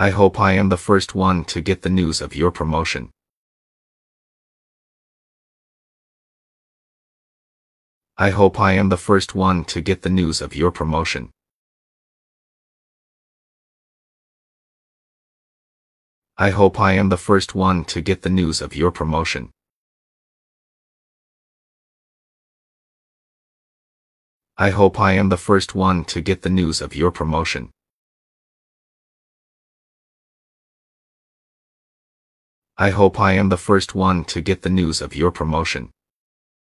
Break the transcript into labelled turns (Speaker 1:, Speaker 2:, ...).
Speaker 1: I hope I am the first one to get the news of your promotion. I hope I am the first one to get the news of your promotion. I hope I am the first one to get the news of your promotion. I hope I am the first one to get the news of your promotion. I hope I am the first one to get the news of your promotion.